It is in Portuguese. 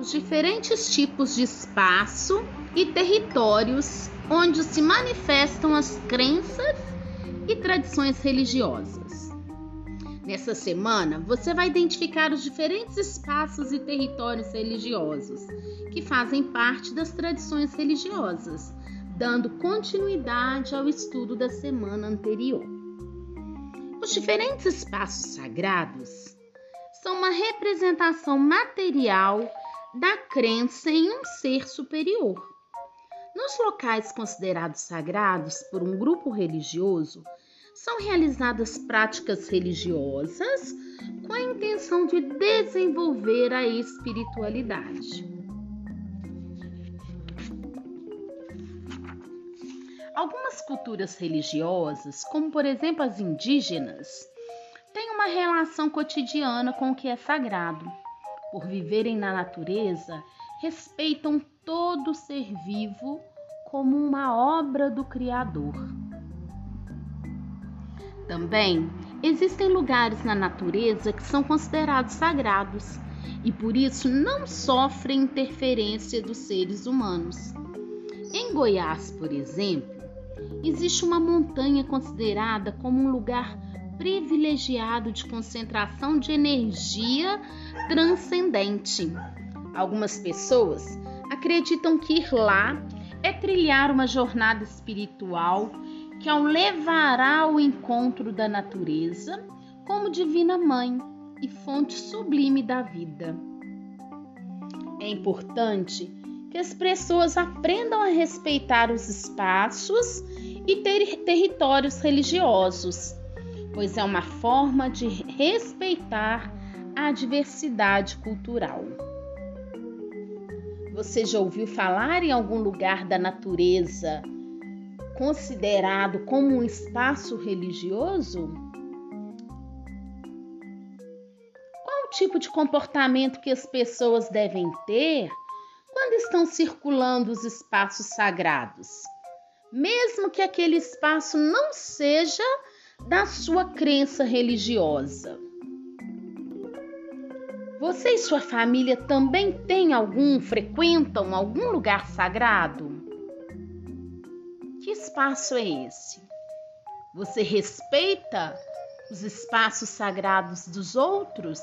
os diferentes tipos de espaço e territórios onde se manifestam as crenças e tradições religiosas. Nessa semana, você vai identificar os diferentes espaços e territórios religiosos que fazem parte das tradições religiosas, dando continuidade ao estudo da semana anterior. Os diferentes espaços sagrados são uma representação material da crença em um ser superior. Nos locais considerados sagrados por um grupo religioso, são realizadas práticas religiosas com a intenção de desenvolver a espiritualidade. Algumas culturas religiosas, como por exemplo as indígenas, têm uma relação cotidiana com o que é sagrado. Por viverem na natureza, respeitam todo ser vivo como uma obra do Criador. Também existem lugares na natureza que são considerados sagrados e por isso não sofrem interferência dos seres humanos. Em Goiás, por exemplo, existe uma montanha considerada como um lugar privilegiado de concentração de energia transcendente. Algumas pessoas acreditam que ir lá é trilhar uma jornada espiritual que ao levará ao encontro da natureza como divina mãe e fonte sublime da vida. É importante que as pessoas aprendam a respeitar os espaços e ter territórios religiosos pois é uma forma de respeitar a diversidade cultural. Você já ouviu falar em algum lugar da natureza considerado como um espaço religioso? Qual tipo de comportamento que as pessoas devem ter quando estão circulando os espaços sagrados? Mesmo que aquele espaço não seja da sua crença religiosa. Você e sua família também têm algum, frequentam algum lugar sagrado? Que espaço é esse? Você respeita os espaços sagrados dos outros?